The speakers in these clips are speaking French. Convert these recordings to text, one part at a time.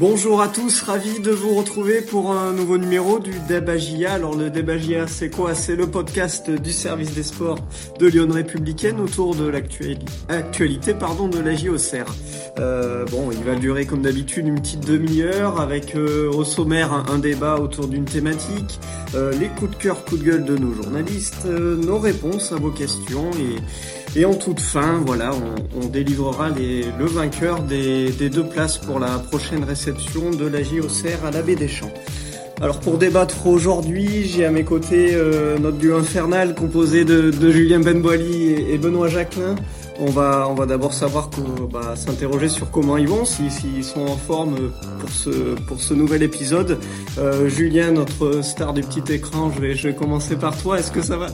Bonjour à tous, ravi de vous retrouver pour un nouveau numéro du Debagia. Alors le Debagia c'est quoi? C'est le podcast du service des sports de Lyon Républicaine autour de l'actualité pardon, de la JOCR. Euh, bon, il va durer comme d'habitude une petite demi-heure avec euh, au sommaire un, débat autour d'une thématique, euh, les coups de cœur, coups de gueule de nos journalistes, euh, nos réponses à vos questions et et en toute fin, voilà, on, délivrera le vainqueur des, deux places pour la prochaine réception de la JOCR à la baie des Champs. Alors pour débattre aujourd'hui, j'ai à mes côtés euh, notre duo infernal composé de, Julien Benboili et, Benoît Jacquelin. On va, on va d'abord savoir s'interroger sur comment ils vont, s'ils sont en forme pour ce, pour ce nouvel épisode. Euh, Julien, notre star du petit écran, je vais, je vais commencer par toi. Est-ce que ça va?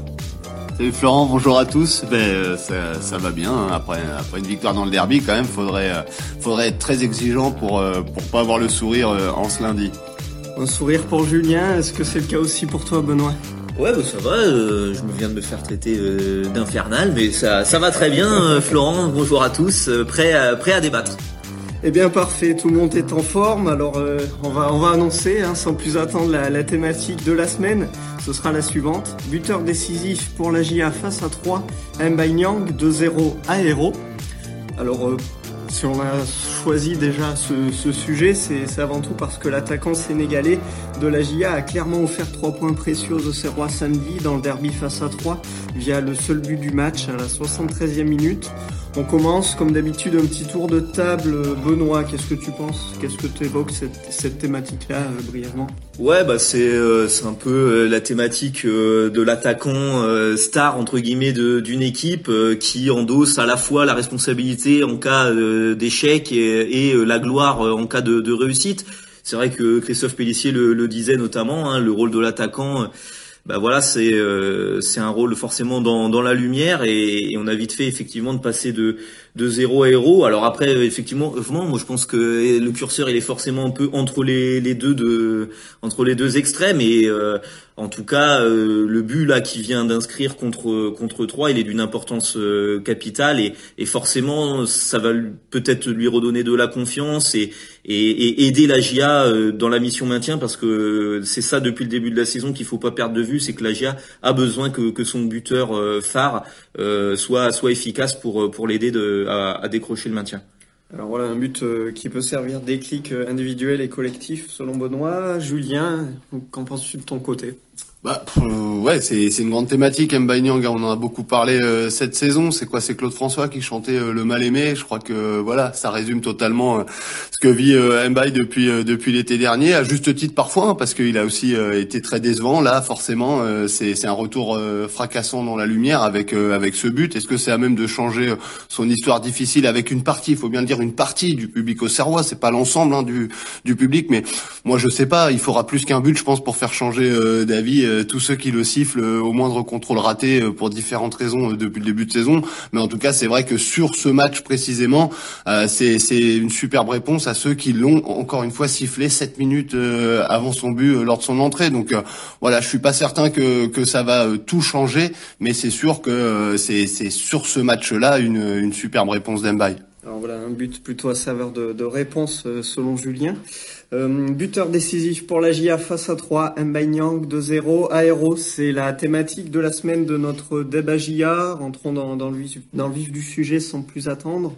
Salut Florent, bonjour à tous. Ben, euh, ça, ça va bien. Hein. Après, après une victoire dans le derby, quand même, faudrait, euh, faudrait être très exigeant pour, euh, pour pas avoir le sourire en ce lundi. Un sourire pour Julien. Est-ce que c'est le cas aussi pour toi, Benoît? Ouais, bah, ça va. je me viens de me faire traiter d'infernal, mais ça, ça va très bien, Florent. Bonjour à tous. prêt, à, prêt à débattre. Eh bien parfait, tout le monde est en forme. Alors on va on va annoncer hein, sans plus attendre la, la, thématique de la semaine. Ce sera la suivante. Buteur décisif pour la GIA face à 3, Nyang 2-0 à Héros. Alors, euh, si on a choisi déjà ce, sujet, c'est avant tout parce que l'attaquant sénégalais de la GIA a clairement offert 3 points précieux aux Auxerrois samedi dans le derby face à 3 via le seul but du match à la 73e minute. On commence comme d'habitude un petit tour de table. Benoît, qu'est-ce que tu penses? Qu'est-ce que tu évoques cette, thématique-là euh, brièvement? Ouais, bah c'est euh, c'est un peu euh, la thématique de l'attaquant star entre guillemets d'une équipe qui endosse à la fois la responsabilité en cas d'échec et, la gloire en cas de, réussite. C'est vrai que Christophe Pellissier le, disait notamment, hein, le rôle de l'attaquant bah voilà, c'est euh, c'est un rôle forcément dans, dans la lumière et, on a vite fait effectivement de passer de de zéro à héros. Alors après effectivement, moi je pense que le curseur il est forcément un peu entre les, les deux de entre les deux extrêmes et euh, en tout cas, euh, le but là qui vient d'inscrire contre contre 3, il est d'une importance euh, capitale et, et, forcément ça va peut-être lui redonner de la confiance et, et, aider la GIA euh, dans la mission maintien parce que c'est ça depuis le début de la saison qu'il faut pas perdre de vue, c'est que la GIA a besoin que, que son buteur phare soit soit efficace pour pour l'aider à, à décrocher le maintien. Alors voilà, un but euh, qui peut servir d'éclic euh, individuel et collectif selon Benoît. Julien, qu'en penses-tu de ton côté? Bah ouais, c'est c'est une grande thématique. Nyang, on en a beaucoup parlé euh, cette saison. C'est quoi? C'est Claude François qui chantait euh, le mal aimé? Je crois que voilà, ça résume totalement euh, ce que vit Mbaye depuis depuis l'été dernier, à juste titre parfois, hein, parce qu'il a aussi été très décevant. Là, forcément, c'est c'est un retour fracassant dans la lumière avec avec ce but. Est-ce que c'est à même de changer son histoire difficile avec une partie? Il faut bien le dire, une partie du public au Serrois. C'est pas l'ensemble hein, du du public, mais moi je sais pas. Il faudra plus qu'un but, je pense, pour faire changer euh, tous ceux qui le sifflent euh, au moindre contrôle raté euh, pour différentes raisons depuis le début de saison. Mais en tout cas, c'est vrai que sur ce match précisément, c'est une superbe réponse à ceux qui l'ont encore une fois sifflé 7 minutes avant son but lors de son entrée. Donc voilà, je suis pas certain que, que ça va tout changer, mais c'est sûr que c'est sur ce match-là une, une superbe réponse d'Embaye. Alors voilà, un but plutôt à saveur de, de réponse selon Julien. Euh, buteur décisif pour la GIA face à 3, Mbanyang 2-0. Aéro, c'est la thématique de la semaine de notre débat GIA. Rentrons dans, le, vif, du sujet sans plus attendre.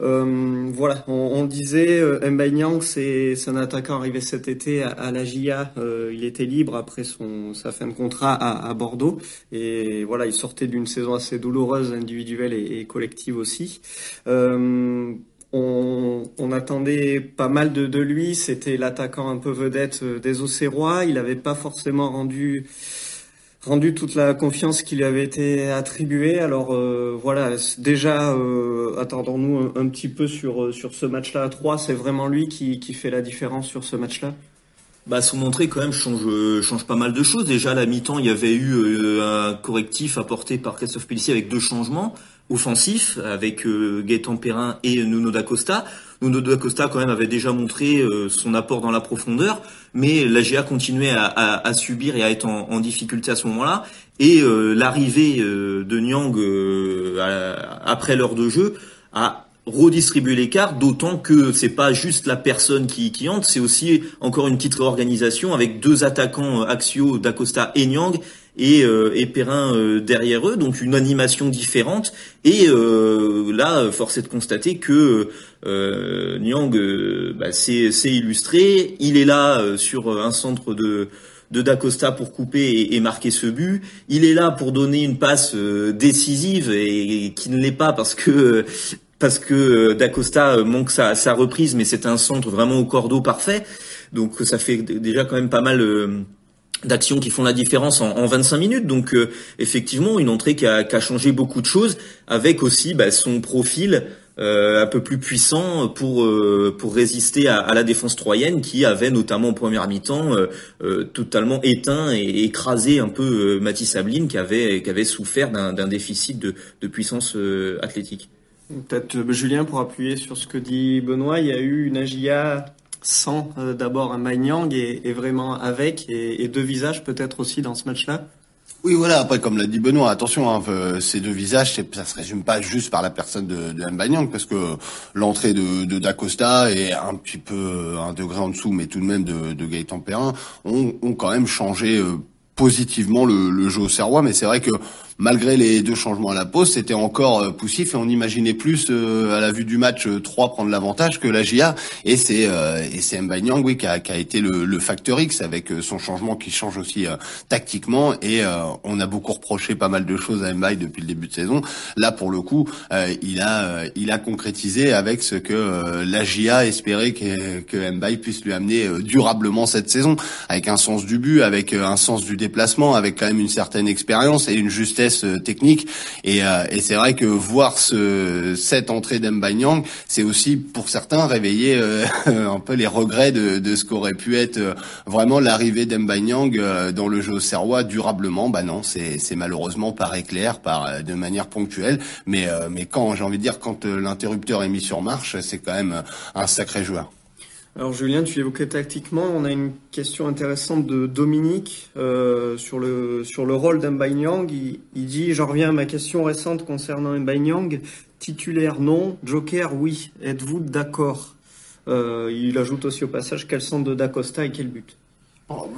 Euh, voilà, on, on disait, euh, Mbanyang, c'est un attaquant arrivé cet été à, la GIA. Euh, il était libre après son, sa fin de contrat à, à Bordeaux. Et voilà, il sortait d'une saison assez douloureuse, individuelle et, et collective aussi. Euh, on, attendait pas mal de, lui. C'était l'attaquant un peu vedette euh, des Auxerrois. Il n'avait pas forcément rendu rendu toute la confiance qui lui avait été attribuée. Alors euh, voilà, déjà euh, attendons-nous un, petit peu sur sur ce match-là à 3. C'est vraiment lui qui, qui fait la différence sur ce match-là? Bah son entrée quand même change change pas mal de choses. Déjà à la mi-temps, il y avait eu un correctif apporté par Christophe Pellissier avec deux changements offensif avec euh, Gaëtan Perrin et Nuno D'Acosta. Nuno D'Acosta quand même avait déjà montré euh, son apport dans la profondeur, mais la GA continuait à, subir et à être en, difficulté à ce moment-là. Et euh, l'arrivée de Nyang après l'heure de jeu a redistribuer les cartes, d'autant que c'est pas juste la personne qui, qui entre, c'est aussi encore une petite réorganisation avec deux attaquants axiaux d'Acosta et Nyang et, euh, et Perrin euh, derrière eux, donc une animation différente. Et euh, là, force est de constater que euh, Nyang bah, s'est illustré. Il est là sur un centre de de Dacosta pour couper et, marquer ce but. Il est là pour donner une passe décisive et, qui ne l'est pas parce que parce que Dacosta manque sa, sa reprise, mais c'est un centre vraiment au cordeau parfait. Donc ça fait déjà quand même pas mal d'actions qui font la différence en, en 25 minutes. Donc euh, effectivement, une entrée qui a, qui a, changé beaucoup de choses, avec aussi bah, son profil euh, un peu plus puissant pour euh, pour résister à, à, la défense troyenne, qui avait notamment en première mi-temps totalement éteint et écrasé un peu Mathis Sabline, qui avait qui avait souffert d'un déficit de, de puissance athlétique. Peut-être Julien pour appuyer sur ce que dit Benoît, il y a eu une AGIA sans euh, d'abord un Mainyang et, et, vraiment avec et, et deux visages peut-être aussi dans ce match-là? Oui, voilà. Après, comme l'a dit Benoît, attention, hein, euh, ces deux visages, ça se résume pas juste par la personne de, de Mbanyang, parce que l'entrée de, de Dacosta est un petit peu un degré en dessous, mais tout de même de, de Gaëtan Perrin, ont, ont quand même changé euh, positivement le, le jeu au Serrois. Mais c'est vrai que malgré les deux changements à la pause, c'était encore euh, poussif et on imaginait plus euh, à la vue du match 3 euh, prendre l'avantage que la GIA. Et c'est et c'est oui qui a, qui a été le, le, facteur X avec son changement qui change aussi tactiquement. Et on a beaucoup reproché pas mal de choses à Mbaye depuis le début de saison. Là pour le coup, il a il a concrétisé avec ce que la GIA espérait que, que Mbaye puisse lui amener durablement cette saison, avec un sens du but, avec un sens du déplacement, avec quand même une certaine expérience et une justesse euh, technique. Et, euh, et c'est vrai que voir ce, cette entrée d'Embanyang, c'est aussi pour certains réveiller euh, un peu les regrets de, de ce qu'aurait pu être vraiment l'arrivée d'Embanyang dans le jeu serrois durablement. Bah non, c'est malheureusement par éclair, par de manière ponctuelle. Mais, mais quand, j'ai envie de dire, quand l'interrupteur est mis sur marche, c'est quand même un sacré joueur. Alors Julien, tu évoquais tactiquement, on a une question intéressante de Dominique euh, sur le sur le rôle d'Mbanyang. Il, il dit, j'en reviens à ma question récente concernant Mbanyang, titulaire non, Joker oui. Êtes-vous d'accord? Euh, Il ajoute aussi au passage quel centre de Dacosta et quel but?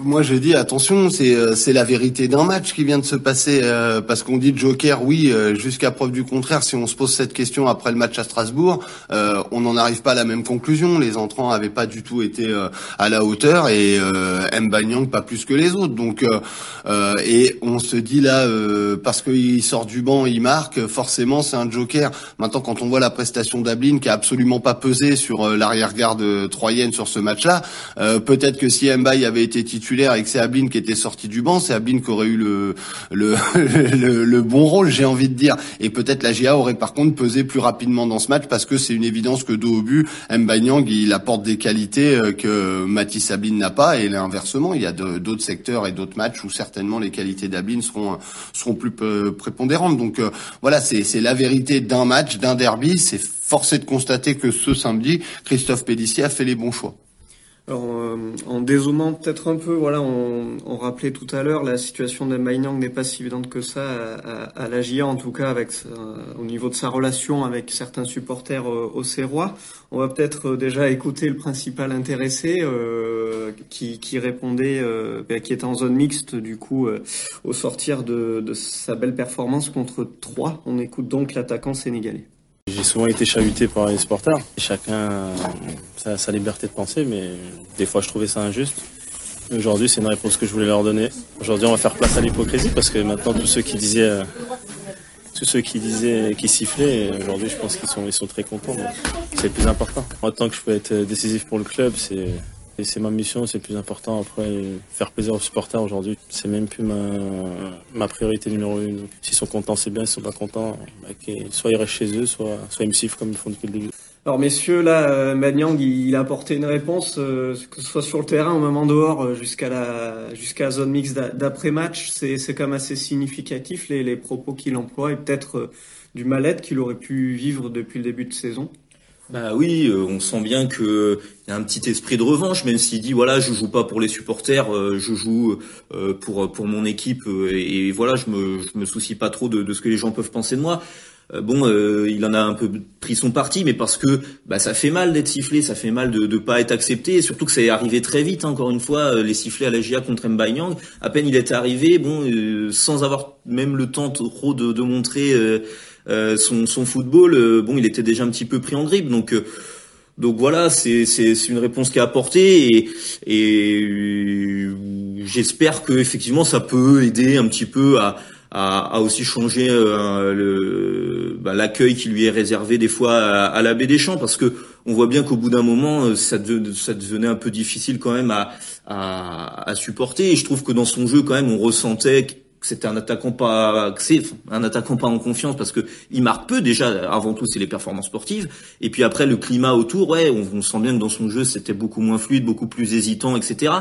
Moi, je dis attention, c'est euh, c'est la vérité d'un match qui vient de se passer euh, parce qu'on dit Joker, oui, euh, jusqu'à preuve du contraire. Si on se pose cette question après le match à Strasbourg, on n'en arrive pas à la même conclusion. Les entrants avaient pas du tout été à la hauteur et Mbanyang pas plus que les autres. Donc et on se dit là parce qu'il sort du banc, il marque, forcément c'est un Joker. Maintenant, quand on voit la prestation d'Ablin qui a absolument pas pesé sur l'arrière-garde troyenne sur ce match-là, peut-être que si Mbaye avait été titulaire et que c'est qui était sorti du banc, c'est qui aurait eu le le, bon rôle, j'ai envie de dire. Et peut-être la GA aurait par contre pesé plus rapidement dans ce match parce que c'est une évidence que dos au but, Mbanyang il apporte des qualités euh, que Mathis Ablin n'a pas et l'inversement, il y a d'autres secteurs et d'autres matchs où certainement les qualités d'Ablin seront seront plus prépondérantes. Donc euh, voilà, c'est la vérité d'un match, d'un derby. C'est forcé de constater que ce samedi, Christophe Pédissier a fait les bons choix. Alors, euh, en dézoomant peut-être un peu, voilà, on, rappelait tout à l'heure, la situation de Mainang n'est pas si évidente que ça à, à, la GIA, en tout cas avec au niveau de sa relation avec certains supporters euh, au Serrois. On va peut-être euh, déjà écouter le principal intéressé euh, qui, qui, répondait, bah, qui était en zone mixte du coup au sortir de, de sa belle performance contre Troyes. On écoute donc l'attaquant sénégalais. J'ai souvent été chahuté par les supporters. Chacun a sa liberté de penser, mais des fois je trouvais ça injuste. Aujourd'hui, c'est une réponse que je voulais leur donner. Aujourd'hui, on va faire place à l'hypocrisie parce que maintenant, tous ceux qui disaient, tous ceux qui disaient, qui sifflaient, aujourd'hui, je pense qu'ils sont, ils sont très contents. C'est le plus important. Tant que je peux être décisif pour le club, c'est et c'est ma mission, c'est le plus important. Après, faire plaisir aux supporters aujourd'hui, c'est même plus ma, priorité numéro une. S'ils sont contents, c'est bien. S'ils sont pas contents, bah, soit ils restent chez eux, soit, ils me sifflent comme ils font depuis le début. Alors messieurs, là, euh, Manyang, il a apporté une réponse, euh, que ce soit sur le terrain ou même en dehors, euh, jusqu'à la jusqu'à la zone mixte d'après-match. C'est c'est quand même assez significatif les, les propos qu'il emploie et peut-être du mal-être qu'il aurait pu vivre depuis le début de saison. Bah oui, euh, on sent bien que y a un petit esprit de revanche, même s'il dit voilà, je joue pas pour les supporters, euh, je joue euh, pour pour mon équipe et, voilà, je me je me soucie pas trop de, de ce que les gens peuvent penser de moi. bon, il en a un peu pris son parti, mais parce que bah, ça fait mal d'être sifflé, ça fait mal de ne pas être accepté, et surtout que ça est arrivé très vite. Hein, encore une fois, les sifflets à la GIA contre Mbayang, à peine il était arrivé, bon, sans avoir même le temps trop de, de montrer son, son, football, bon, il était déjà un petit peu pris en grippe, donc. Donc voilà, c'est une réponse qui est apportée et, et j'espère que effectivement ça peut aider un petit peu à, à, aussi changer euh, bah, l'accueil qui lui est réservé des fois à, à la baie des Champs parce que on voit bien qu'au bout d'un moment euh, ça, ça devenait un peu difficile quand même à, à, à supporter et je trouve que dans son jeu quand même on ressentait c'était un attaquant pas un attaquant pas en confiance parce que il marque peu déjà avant tout c'est les performances sportives. Et puis après le climat autour ouais on, sent bien que dans son jeu c'était beaucoup moins fluide beaucoup plus hésitant etc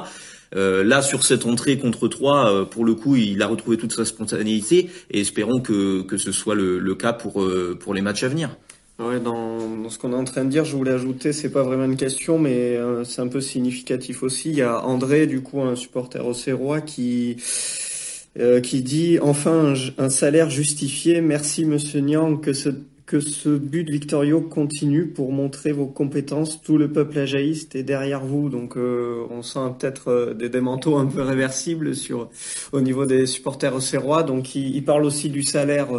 euh, là sur cette entrée contre 3 euh, pour le coup il a retrouvé toute sa spontanéité et espérons que, que ce soit le, le cas pour euh, pour les matchs à venir. Ouais, dans, dans ce qu'on est en train de dire, je voulais ajouter, c'est pas vraiment une question, mais c'est un peu significatif aussi. Il y a André, du coup, un supporter auxerrois, qui euh, qui dit enfin un, salaire justifié. Merci Monsieur Niang que ce que ce but victorieux continue pour montrer vos compétences. Tout le peuple ajaïste est derrière vous. Donc euh, on sent peut-être euh, des démanteaux un peu réversibles sur au niveau des supporters auxerrois. Donc il, il, parle aussi du salaire.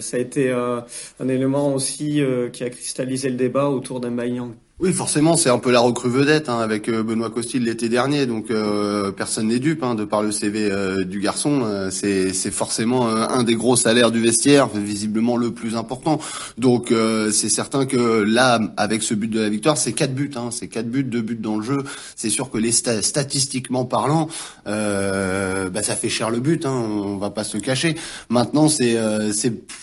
ça a été un élément aussi qui a cristallisé le débat autour d'un Bayang. Oui, forcément, c'est un peu la recrue vedette hein, avec euh, Benoît Costil l'été dernier, donc euh, personne n'est dupe hein, de par le CV euh, du garçon. c'est forcément un des gros salaires du vestiaire, visiblement le plus important. Donc c'est certain que là, avec ce but de la victoire, c'est quatre buts, hein, c'est quatre buts, deux buts dans le jeu. C'est sûr que les statistiquement parlant, bah, ça fait cher le but, hein, on va pas se le cacher. Maintenant, c'est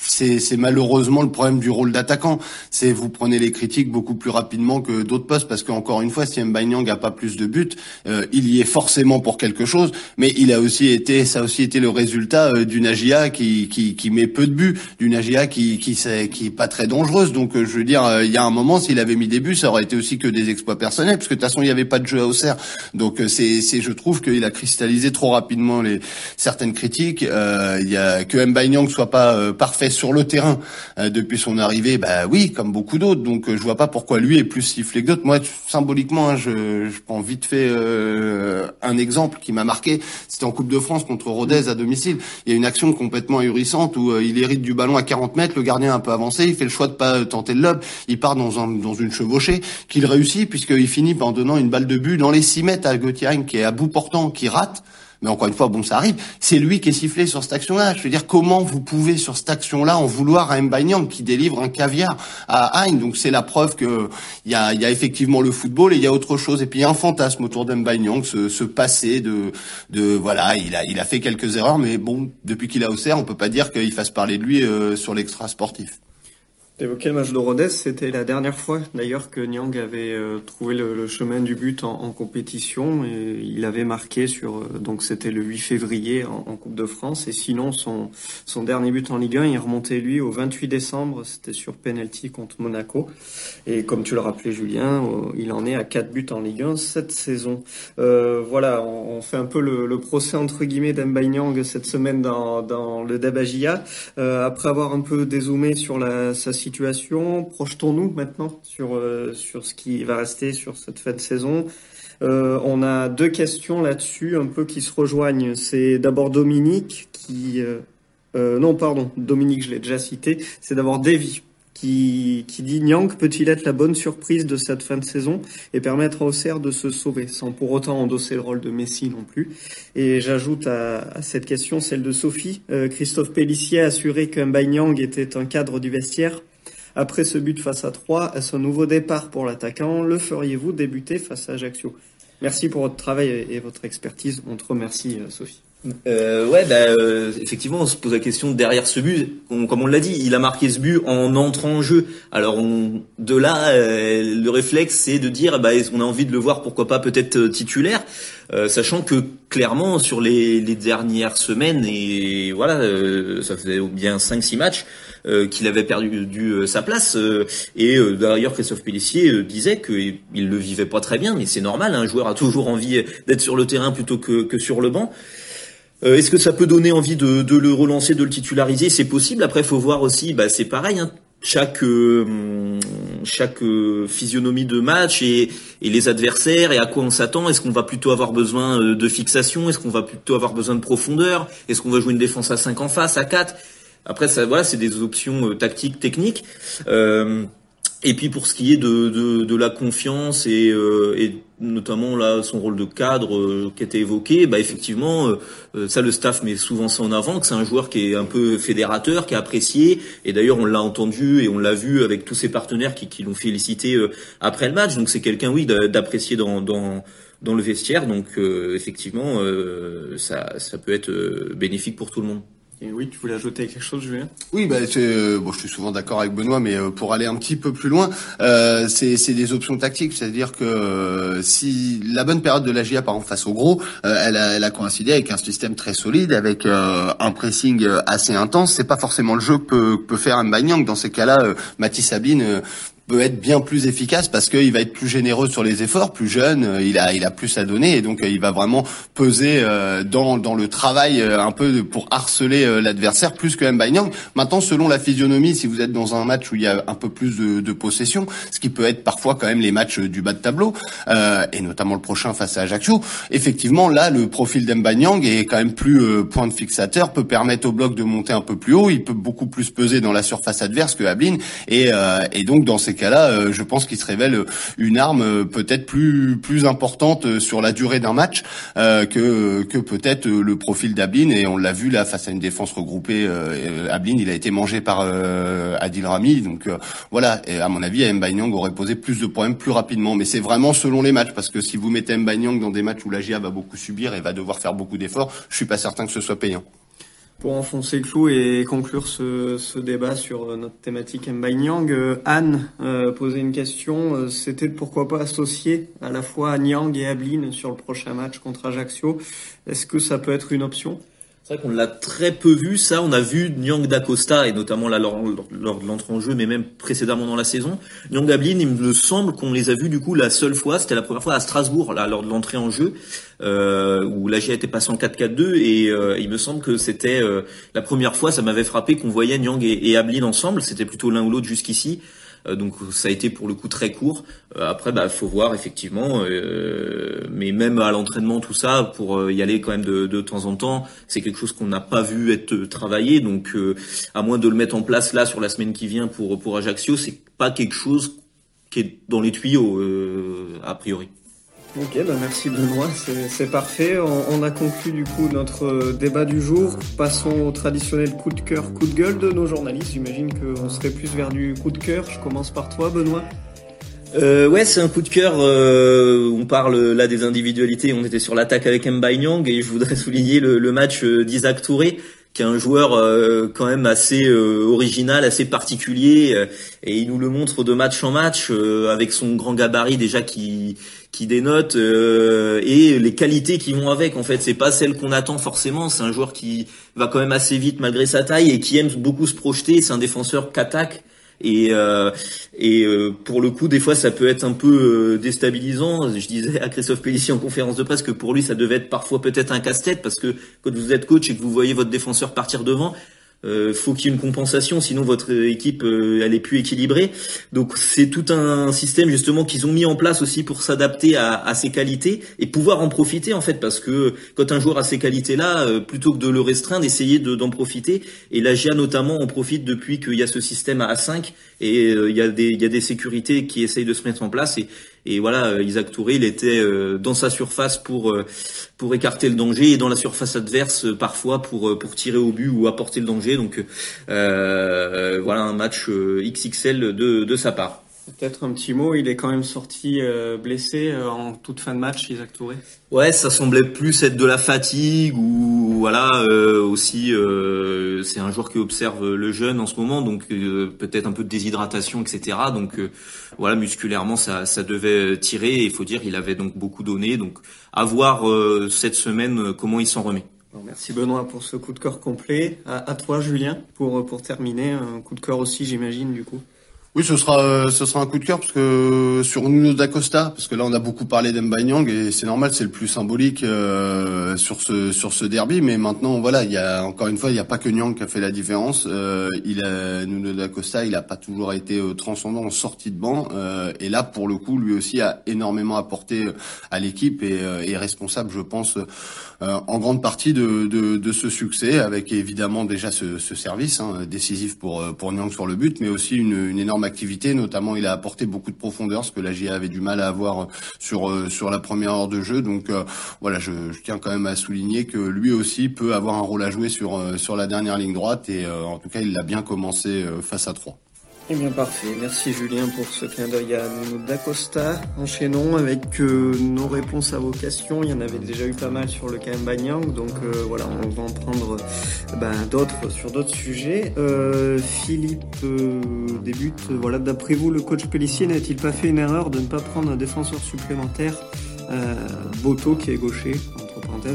c'est malheureusement le problème du rôle d'attaquant. C'est vous prenez les critiques beaucoup plus rapidement d'autres postes parce qu'encore une fois, si Mbanyang a pas plus de buts, euh, il y est forcément pour quelque chose, mais il a aussi été, ça a aussi été le résultat euh, d'une Agia qui, qui, qui met peu de buts, d'une Agia qui qui est, qui est pas très dangereuse. Donc euh, je veux dire, il y a un moment, s'il avait mis des buts, ça aurait été aussi que des exploits personnels, parce que de toute façon, il n'y avait pas de jeu à Auxerre. Donc c'est, c'est, je trouve qu'il a cristallisé trop rapidement les certaines critiques. il y a que Mbanyang soit pas parfait sur le terrain depuis son arrivée, bah oui, comme beaucoup d'autres. Donc je vois pas pourquoi lui est plus Moi, symboliquement, hein, je, prends vite fait euh, un exemple qui m'a marqué. C'était en Coupe de France contre Rodez à domicile. Il y a une action complètement ahurissante où euh, il hérite du ballon à 40 mètres, le gardien un peu avancé, il fait le choix de pas tenter le lob, il part dans, un, dans une chevauchée qu'il réussit puisqu'il finit en donnant une balle de but dans les 6 mètres à Gauthier qui est à bout portant, qui rate. Mais encore une fois, bon, ça arrive. C'est lui qui est sifflé sur cette action-là. Je veux dire, comment vous pouvez sur cette action-là en vouloir à Mbanyang qui délivre un caviar à Hein Donc c'est la preuve que il y a, y a, effectivement le football et il y a autre chose. Et puis il y a un fantasme autour d'Mbanyang, ce, ce passé de, de voilà, il a, il a fait quelques erreurs, mais bon, depuis qu'il a au CER, on peut pas dire qu'il fasse parler de lui euh, sur l'extra sportif. Évoquer le match de Rodez, c'était la dernière fois d'ailleurs que Nyang avait euh, trouvé le, chemin du but en, compétition et il avait marqué sur euh, donc c'était le 8 février en, Coupe de France et sinon son son dernier but en Ligue 1 il remontait lui au 28 décembre c'était sur penalty contre Monaco et comme tu le rappelais Julien euh, il en est à quatre buts en Ligue 1 cette saison voilà on, fait un peu le, procès entre guillemets d'Mbaye Nyang cette semaine dans dans le Dabagia après avoir un peu dézoomé sur la sa. Projetons-nous maintenant sur, euh, sur ce qui va rester sur cette fin de saison. Euh, on a deux questions là-dessus, un peu qui se rejoignent. C'est d'abord Dominique qui... Euh, non, pardon, Dominique, je l'ai déjà cité. C'est d'abord Davy qui, qui dit Nyang peut-il être la bonne surprise de cette fin de saison et permettre à Auxerre de se sauver sans pour autant endosser le rôle de Messi non plus? Et j'ajoute à, cette question celle de Sophie. Christophe Pellissier a assuré qu'un Nyang était un cadre du vestiaire. Après ce but face à 3, à ce nouveau départ pour l'attaquant, le feriez-vous débuter face à Ajaccio? Merci pour votre travail et votre expertise. On te remercie, euh, Sophie. Euh, ouais, bah, euh, effectivement, on se pose la question derrière ce but. comme on l'a dit, il a marqué ce but en entrant en jeu. Alors, on, de là, euh, le réflexe, c'est de dire, bah, on a envie de le voir, pourquoi pas peut-être titulaire, sachant que clairement sur les, les, dernières semaines et voilà, ça faisait bien 5-6 matchs. qu'il avait perdu du, sa place et d'ailleurs Christophe Pellissier disait qu'il le vivait pas très bien mais c'est normal un joueur a toujours envie d'être sur le terrain plutôt que, que sur le banc Est-ce que ça peut donner envie de, de, le relancer, de le titulariser? C'est possible. Après, faut voir aussi. Bah, c'est pareil. Hein, chaque chaque physionomie de match et, et, les adversaires et à quoi on s'attend. Est-ce qu'on va plutôt avoir besoin de fixation? Est-ce qu'on va plutôt avoir besoin de profondeur? Est-ce qu'on va jouer une défense à 5 en face, à 4 Après, ça, voilà, c'est des options tactiques, techniques. Euh, et puis pour ce qui est de, de, de la confiance et, euh, et, notamment là son rôle de cadre euh, qui était évoqué, bah effectivement euh, ça le staff met souvent ça en avant que c'est un joueur qui est un peu fédérateur, qui est apprécié et d'ailleurs on l'a entendu et on l'a vu avec tous ses partenaires qui, qui l'ont félicité après le match. Donc c'est quelqu'un oui d'apprécier dans, dans dans le vestiaire. Donc effectivement ça ça peut être bénéfique pour tout le monde. Oui, tu voulais ajouter quelque chose, Julien? Oui, bah, euh, bon, je suis souvent d'accord avec Benoît, mais euh, pour aller un petit peu plus loin, euh, c'est des options tactiques, c'est-à-dire que euh, si la bonne période de la GIA, par exemple, face au gros, elle a, elle, a, coïncidé avec un système très solide, avec un pressing assez intense, c'est pas forcément le jeu que peut, peut faire un Banyang. Dans ces cas-là, Mathis Sabine peut être bien plus efficace parce qu'il va être plus généreux sur les efforts, plus jeune, euh, il a il a plus à donner et donc euh, il va vraiment peser euh, dans dans le travail un peu pour harceler l'adversaire plus que Mbanyang. Maintenant, selon la physionomie, si vous êtes dans un match où il y a un peu plus de, de possession, ce qui peut être parfois quand même les matchs du bas de tableau et notamment le prochain face à Ajaccio, effectivement là le profil d'Mbanyang est quand même plus point de fixateur, peut permettre au bloc de monter un peu plus haut, il peut beaucoup plus peser dans la surface adverse que Ablin et et donc dans ces cas-là, euh, je pense qu'il se révèle une arme euh, peut-être plus plus importante euh, sur la durée d'un match que que peut-être le profil d'Ablin. Et on l'a vu là face à une défense regroupée. Ablin, il a été mangé par Adil Rami. Donc voilà. Et à mon avis, Mbanyang aurait posé plus de problèmes plus rapidement. Mais c'est vraiment selon les matchs, parce que si vous mettez Mbanyang dans des matchs où la GIA va beaucoup subir et va devoir faire beaucoup d'efforts, je suis pas certain que ce soit payant. Pour enfoncer le clou et conclure ce, débat sur euh, notre thématique Nyang, euh, Anne euh, posait une question, euh, c'était pourquoi pas associer à la fois Nyang et Ablin sur le prochain match contre Ajaccio. Est-ce que ça peut être une option? C'est vrai qu'on l'a très peu vu, ça. On a vu Nyang d'Acosta, et notamment là, lors, de l'entrée en jeu, mais même précédemment dans la saison. Nyang Ablin, il me semble qu'on les a vus du coup la seule fois, c'était la première fois à Strasbourg, là, lors de l'entrée en jeu, euh, où la GIA était passée en 4-4-2, et euh, il me semble que c'était euh, la première fois, ça m'avait frappé qu'on voyait Nyang et, et Ablin ensemble. C'était plutôt l'un ou l'autre jusqu'ici. Euh, donc ça a été pour le coup très court. Euh, après, bah faut voir effectivement, euh, mais même à l'entraînement tout ça, pour y aller quand même de, de temps en temps, c'est quelque chose qu'on n'a pas vu être travaillé. Donc à moins de le mettre en place là sur la semaine qui vient pour pour Ajaccio, c'est pas quelque chose qui est dans les tuyaux a priori. Ok, bah merci Benoît, c'est parfait. On, a conclu du coup notre euh, débat du jour. Passons au traditionnel coup de cœur, coup de gueule de nos journalistes. J'imagine qu'on serait plus vers du coup de cœur. Je commence par toi, Benoît. Euh, ouais, c'est un coup de cœur. Euh, on parle là des individualités. On était sur l'attaque avec Nyang et je voudrais souligner le, le match euh, d'Isaac Touré qui est un joueur euh, quand même assez euh, original, assez particulier, euh, et il nous le montre de match en match avec son grand gabarit déjà qui qui dénote et les qualités qui vont avec. En fait, c'est pas celle qu'on attend forcément. C'est un joueur qui va quand même assez vite malgré sa taille et qui aime beaucoup se projeter. C'est un défenseur qu'attaque et, euh, euh, pour le coup, des fois, ça peut être un peu euh, déstabilisant. Je disais à Christophe Pellissier en conférence de presse que pour lui, ça devait être parfois peut-être un casse-tête parce que quand vous êtes coach et que vous voyez votre défenseur partir devant, euh, faut qu'il y ait une compensation, sinon votre équipe euh, elle est plus équilibrée. Donc c'est tout un système justement qu'ils ont mis en place aussi pour s'adapter à, à, ses qualités et pouvoir en profiter en fait, parce que quand un joueur a ces qualités-là, euh, plutôt que de le restreindre, essayer d'en profiter. Et la GIA notamment en profite depuis qu'il y a ce système à 5 et euh, il y a des y a des sécurités qui essayent de se mettre en place et et voilà, euh, Isaac Touré, il était euh, dans sa surface pour euh, pour écarter le danger et dans la surface adverse parfois pour pour tirer au but ou apporter le danger. Donc voilà un match XXL de de sa part. Peut-être un petit mot, il est quand même sorti euh, blessé euh, en toute fin de match, Isaac Touré. Ouais, ça semblait plus être de la fatigue ou voilà euh, aussi c'est un joueur qui observe le jeune en ce moment, donc peut-être un peu de déshydratation, etc. Donc voilà, musculairement ça, ça devait tirer. Il faut dire, il avait donc beaucoup donné. Donc à voir cette semaine comment il s'en remet. merci Benoît pour ce coup de cœur complet. À, à toi Julien pour pour terminer un coup de cœur aussi j'imagine du coup. Oui, ce sera euh, ce sera un coup de cœur parce que sur Nuno d'Acosta, parce que là on a beaucoup parlé d'Embanyang et c'est normal, c'est le plus symbolique euh, sur ce sur ce derby. Mais maintenant, voilà, il y a encore une fois, il n'y a pas que Nyang qui a fait la différence. Euh, il a Nuno d'Acosta, il a pas toujours été euh, transcendant en sortie de banc et là pour le coup, lui aussi a énormément apporté à l'équipe et est responsable, je pense, en grande partie de, de, de ce succès, avec évidemment déjà ce, ce service hein, décisif pour pour Nyang sur le but, mais aussi une, une énorme activité. Notamment, il a apporté beaucoup de profondeur, ce que la GIA avait du mal à avoir euh, sur euh, sur la première heure de jeu. Donc euh, voilà, je, tiens quand même à souligner que lui aussi peut avoir un rôle à jouer sur sur la dernière ligne droite et en tout cas, il l'a bien commencé face à trois. Eh bien parfait, merci Julien pour ce clin d'œil à Nuno D'Acosta. Enchaînons avec euh, nos réponses à vos questions. Il y en avait déjà eu pas mal sur le KM Banyang, donc euh, voilà, on va en prendre ben, d'autres sur d'autres sujets. Euh, Philippe débute, voilà, d'après vous, le coach Pellissier n'a-t-il pas fait une erreur de ne pas prendre un défenseur supplémentaire Boto qui est gaucher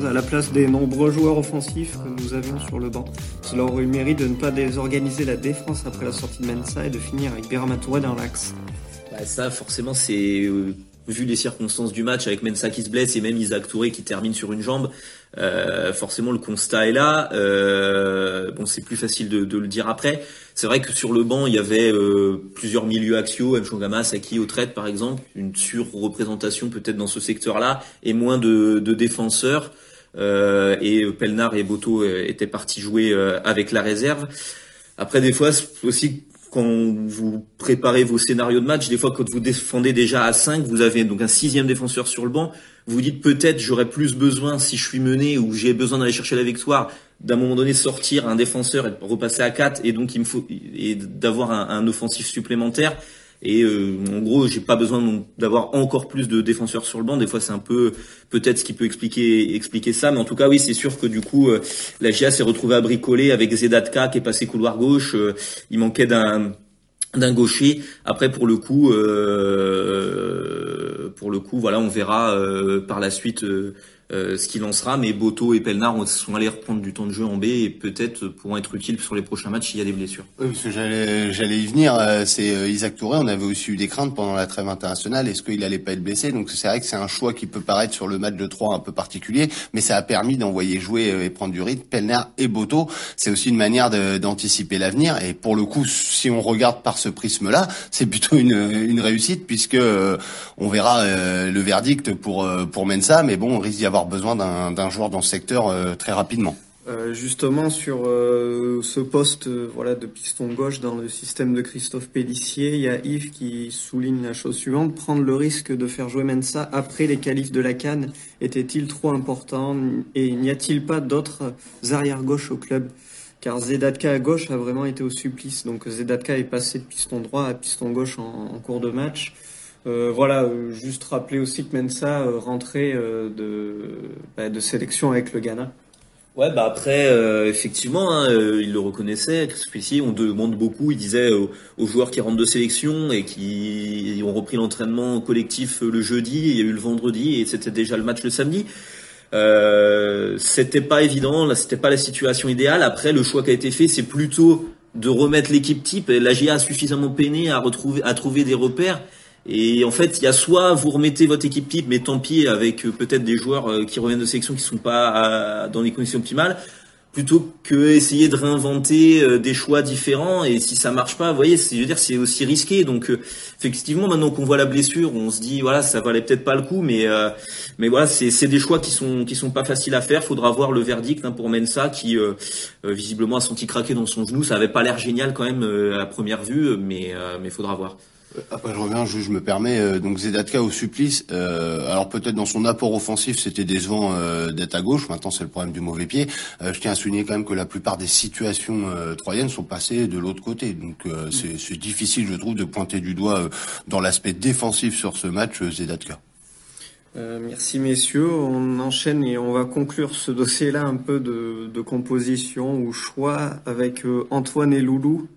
à la place des nombreux joueurs offensifs que nous avions sur le banc. Cela aurait eu le mérite de ne pas désorganiser la défense après la sortie de Mensa et de finir avec Birama dans l'axe. Bah ça, forcément, c'est euh, vu les circonstances du match avec Mensa qui se blesse et même Isaac Touré qui termine sur une jambe. Euh, forcément, le constat est là. Euh, bon, c'est plus facile de, de, le dire après. C'est vrai que sur le banc, il y avait euh, plusieurs milieux axiaux, Mchongama, Saki, Autrette par exemple, une surreprésentation peut-être dans ce secteur-là, et moins de, de défenseurs. Euh, et Pelnar et Boto euh, étaient partis jouer avec la réserve. Après, des fois, aussi quand vous préparez vos scénarios de match, des fois quand vous défendez déjà à 5, vous avez donc un sixième défenseur sur le banc, vous dites peut-être j'aurais plus besoin si je suis mené ou j'ai besoin d'aller chercher la victoire, d'un moment donné sortir un défenseur et repasser à 4 et donc il me faut et d'avoir un, un offensif supplémentaire. Et euh, en gros, j'ai pas besoin d'avoir encore plus de défenseurs sur le banc. Des fois, c'est un peu peut-être ce qui peut expliquer expliquer ça, mais en tout cas, oui, c'est sûr que du coup, euh, la GIA s'est retrouvée à bricoler avec Zedatka qui est passé couloir gauche. Euh, il manquait d'un d'un gaucher. Après, pour le coup, pour le coup, voilà, on verra par la suite euh, ce qui lancera. Mais Boto et Pelnard sont allés reprendre du temps de jeu en B et peut-être pourront être utiles sur les prochains matchs s'il y a des blessures. Oui, parce que j'allais, j'allais y venir. Euh, c'est euh, Isaac Touré. On avait aussi eu des craintes pendant la trêve internationale. Est-ce qu'il allait pas être blessé? Donc c'est vrai que c'est un choix qui peut paraître sur le match de 3 un peu particulier, mais ça a permis d'envoyer jouer et prendre du rythme Pelnard et Boto. C'est aussi une manière d'anticiper l'avenir. Et pour le coup, si on regarde par ce prisme-là, c'est plutôt une, une réussite puisque on verra le verdict pour pour Mensa. Mais bon, on risque d'y avoir besoin d'un joueur dans ce secteur euh, très rapidement. Euh, justement sur euh, ce poste voilà de piston gauche dans le système de Christophe Pellissier, il y a Yves qui souligne la chose suivante prendre le risque de faire jouer Mensa après les qualifs de la Cannes était-il trop important et n'y a-t-il pas d'autres arrières gauche au club? Car Zedatka à gauche a vraiment été au supplice donc Zedatka est passé de piston droit à piston gauche en cours de match. Euh, voilà, euh, juste rappeler aussi que Mensa euh, rentrait de, bah, de sélection avec le Ghana. Ouais, bah après, effectivement, hein, il le reconnaissait. Chris on demande beaucoup. Il disait aux, joueurs qui rentrent de sélection et qui ont repris l'entraînement collectif le jeudi, il y a eu le vendredi et c'était déjà le match le samedi. C'était pas évident, là, c'était pas la situation idéale. Après, le choix qui a été fait, c'est plutôt de remettre l'équipe type. La GA a suffisamment peiné à retrouver, à trouver des repères. Et en fait, il y a soit vous remettez votre équipe type, mais tant pis avec euh, peut-être des joueurs euh, qui reviennent de sélection qui sont pas dans les conditions optimales, plutôt que essayer de réinventer euh, des choix différents. Et si ça marche pas, vous voyez, je veux dire, c'est aussi risqué. Donc effectivement, maintenant qu'on voit la blessure, on se dit voilà, ça valait peut-être pas le coup, mais mais voilà, c'est des choix qui sont qui sont pas faciles à faire. Faudra voir le verdict hein, pour Mensa qui visiblement a senti craquer dans son genou. Ça avait pas l'air génial quand même à première vue, mais mais faudra voir. Après, je reviens, je, me permets. Euh, donc Zedatka au supplice. Euh, alors peut-être dans son apport offensif, c'était décevant euh, d'être à gauche. Maintenant, c'est le problème du mauvais pied. je tiens à souligner quand même que la plupart des situations troyennes sont passées de l'autre côté. Donc c'est difficile, je trouve, de pointer du doigt dans l'aspect défensif sur ce match Zedatka. merci messieurs. On enchaîne et on va conclure ce dossier-là un peu de, de, composition ou choix avec Antoine et Loulou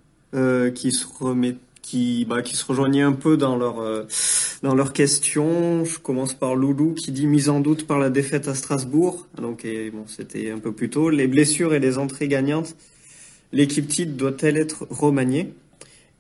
qui se remettent qui, bah, qui se rejoignaient un peu dans leur euh, dans leurs questions. Je commence par Loulou qui dit mise en doute par la défaite à Strasbourg. Donc et, bon, c'était un peu plus tôt. Les blessures et les entrées gagnantes. L'équipe titre doit-elle être remaniée?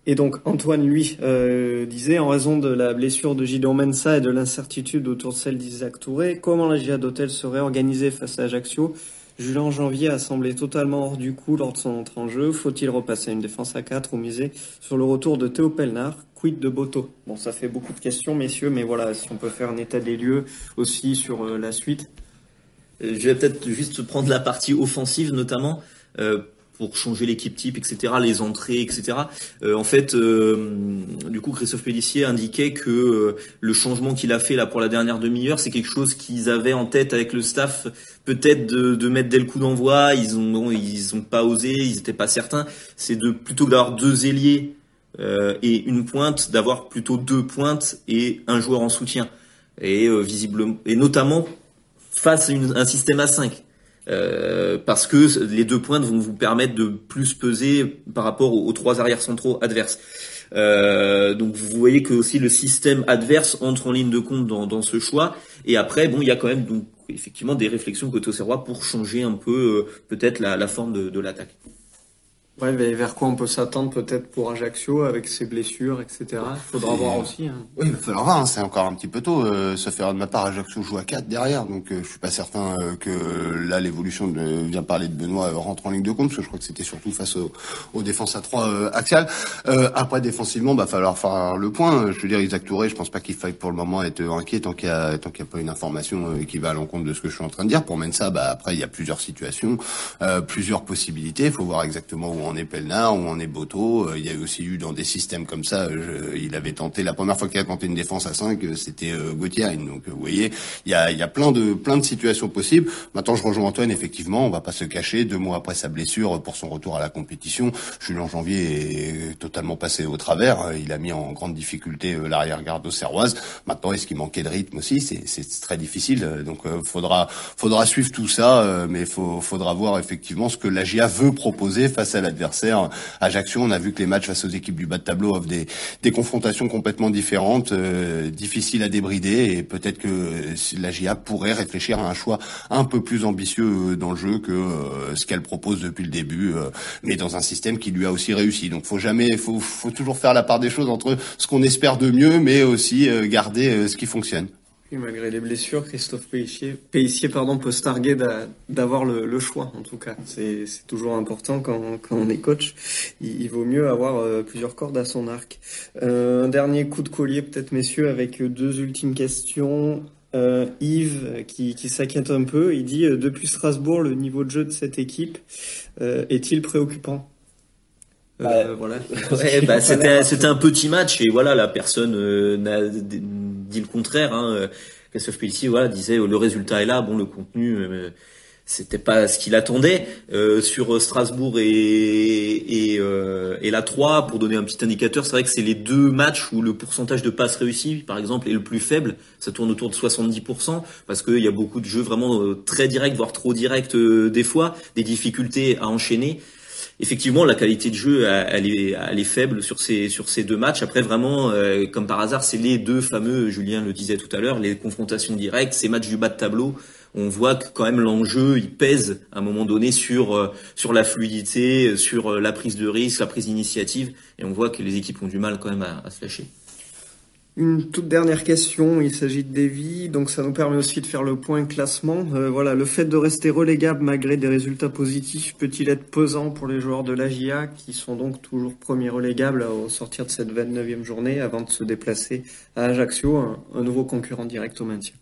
Et donc Antoine, lui, euh, disait, en raison de la blessure de Gideon Mensa et de l'incertitude autour de celle d'Isaac Touré, comment la GIA d'Hôtel serait organisée face à Ajaccio? Julien Janvier a semblé totalement hors du coup lors de son entrée en jeu. Faut-il repasser une défense à 4 ou miser sur le retour de Théo Pelnard Quid de Boto Bon, ça fait beaucoup de questions, messieurs, mais voilà, si on peut faire un état des lieux aussi sur euh, la suite. Euh, je vais peut-être juste prendre la partie offensive notamment. Euh, pour changer l'équipe type, etc., les entrées, etc. Euh, en fait, euh, du coup, Christophe Pellissier indiquait que euh, le changement qu'il a fait là pour la dernière demi-heure, c'est quelque chose qu'ils avaient en tête avec le staff, peut-être de, de, mettre dès le coup d'envoi. Ils ont, ils ont pas osé, ils étaient pas certains. C'est de plutôt d'avoir deux ailiers et une pointe, d'avoir plutôt deux pointes et un joueur en soutien. Et visiblement, et notamment face à une, un système à 5 euh, parce que les deux pointes vont vous permettre de plus peser par rapport aux, trois arrières centraux adverses. Euh, donc vous voyez que aussi le système adverse entre en ligne de compte dans, dans ce choix. Et après, bon, il y a quand même donc effectivement des réflexions côté Auxerrois pour changer un peu euh, peut-être la, la, forme de, de l'attaque. Ouais, mais vers quoi on peut s'attendre peut-être pour Ajaccio avec ses blessures, etc. Il faudra voir aussi. Hein. Oui, il va falloir voir. Hein, c'est encore un petit peu tôt. Euh, ça fait de ma part Ajaccio joue à 4 derrière, donc euh, je suis pas certain euh, que là l'évolution de vient parler de Benoît euh, rentre en ligne de compte, parce que je crois que c'était surtout face aux, aux défenses à 3 axiales. après défensivement, bah falloir faire le point. Je veux dire, Isaac Touré, je pense pas qu'il faille pour le moment être inquiet tant qu'il y a n'y a pas une information qui va à l'encontre de ce que je suis en train de dire. Pour ça, bah après il y a plusieurs situations, plusieurs possibilités. Il faut voir exactement où on est Pelnard, où on est Boto. Euh, il y a aussi eu dans des systèmes comme ça, il avait tenté la première fois qu'il a tenté une défense à 5, euh, c'était euh, Gauthier. Donc vous voyez, il y a, il y a plein de plein de situations possibles. Maintenant, je rejoins Antoine. Effectivement, on va pas se cacher. Deux mois après sa blessure, pour son retour à la compétition, Julien Janvier est totalement passé au travers. Il a mis en grande difficulté l'arrière-garde auxerroise. Maintenant, est-ce qu'il manquait de rythme aussi? C'est très difficile. Donc, faudra faudra suivre tout ça, mais faut, faudra voir effectivement ce que la GIA veut proposer face à l'adversaire Ajaccio, on a vu que les matchs face aux équipes du bas de tableau offrent des, confrontations complètement différentes, euh, difficiles à débrider, et peut-être que la GIA pourrait réfléchir à un choix un peu plus ambitieux euh, dans le jeu que euh, ce qu'elle propose depuis le début, mais dans un système qui lui a aussi réussi. Donc faut jamais, faut, faut toujours faire la part des choses entre ce qu'on espère de mieux, mais aussi garder ce qui fonctionne malgré les blessures, Christophe Payssier, pardon, peut se targuer d'avoir le, choix, en tout cas. C'est toujours important quand, on est coach. Il, vaut mieux avoir euh, plusieurs cordes à son arc. Euh, un dernier coup de collier, peut-être, messieurs, avec deux ultimes questions. Euh, Yves, qui, s'inquiète un peu, il dit Depuis Strasbourg, le niveau de jeu de cette équipe est-il préoccupant? Bah, voilà. bah, c'était un petit match et voilà la personne n'a dit le contraire. Hein. Christophe Pellissier voilà, disait le résultat est là, bon le contenu euh, c'était pas ce qu'il attendait euh, sur Strasbourg et et, euh, et la 3 pour donner un petit indicateur c'est vrai que c'est les deux matchs où le pourcentage de passes réussies par exemple est le plus faible ça tourne autour de 70% parce qu'il y a beaucoup de jeux vraiment euh, très directs voire trop directs des fois des difficultés à enchaîner effectivement, la qualité de jeu, elle est, faible sur ces, sur ces deux matchs. Après, vraiment, euh, comme par hasard, c'est les deux fameux, Julien le disait tout à l'heure, les confrontations directes, ces matchs du bas de tableau. On voit que quand même l'enjeu, il pèse à un moment donné sur euh, sur la fluidité, sur euh, la prise de risque, la prise d'initiative, et on voit que les équipes ont du mal quand même à, à se lâcher. Une toute dernière question, il s'agit de Davy, donc ça nous permet aussi de faire le point classement. Euh, voilà, le fait de rester relégable malgré des résultats positifs peut-il être pesant pour les joueurs de l'AGIA qui sont donc toujours premiers relégables au sortir de cette 29e journée avant de se déplacer à Ajaccio, un nouveau concurrent direct au maintien?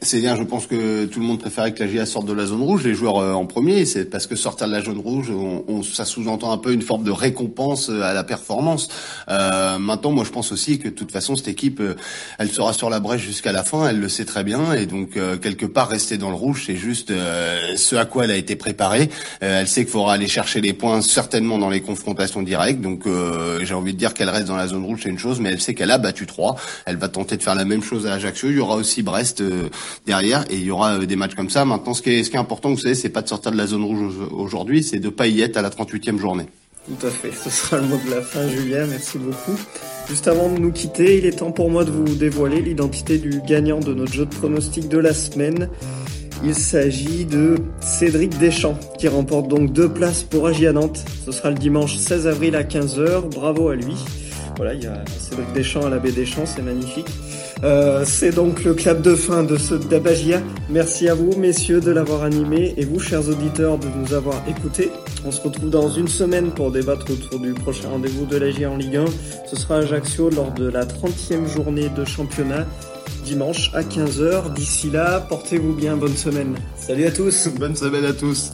C'est bien, je pense que tout le monde préférait que la GIA sorte de la zone rouge, les joueurs euh, en premier, c'est parce que sortir de la zone rouge, on, ça sous-entend un peu une forme de récompense euh, à la performance. Euh, maintenant, moi je pense aussi que de toute façon, cette équipe, euh, elle sera sur la brèche jusqu'à la fin, elle le sait très bien, et donc quelque part rester dans le rouge, c'est juste ce à quoi elle a été préparée. elle sait qu'il faudra aller chercher les points certainement dans les confrontations directes, donc j'ai envie de dire qu'elle reste dans la zone rouge, c'est une chose, mais elle sait qu'elle a battu 3, elle va tenter de faire la même chose à Ajaccio, il y aura aussi Brest derrière et il y aura euh, des matchs comme ça. Maintenant, ce qui est, ce est important, vous savez, c'est pas de sortir de la zone rouge aujourd'hui, c'est de pas y être à la 38e journée. Tout à fait, ce sera le mot de la fin, Julien, merci beaucoup. Juste avant de nous quitter, il est temps pour moi de vous dévoiler l'identité du gagnant de notre jeu de pronostic de la semaine. Il s'agit de Cédric Deschamps qui remporte donc deux places pour Agia Nantes. Ce sera le dimanche 16 avril à 15h. Bravo à lui. Voilà, il y a Cédric Deschamps à la baie Deschamps, c'est magnifique. Euh, c'est donc le clap de fin de ce Dabagia. Merci à vous, messieurs, de l'avoir animé et vous, chers auditeurs, de nous avoir écoutés. On se retrouve dans une semaine pour débattre autour du prochain rendez-vous de la en Ligue 1. Ce sera à Ajaccio lors de la 30e journée de championnat dimanche à 15h. D'ici là, portez-vous bien, bonne semaine. Salut à tous. Bonne semaine à tous.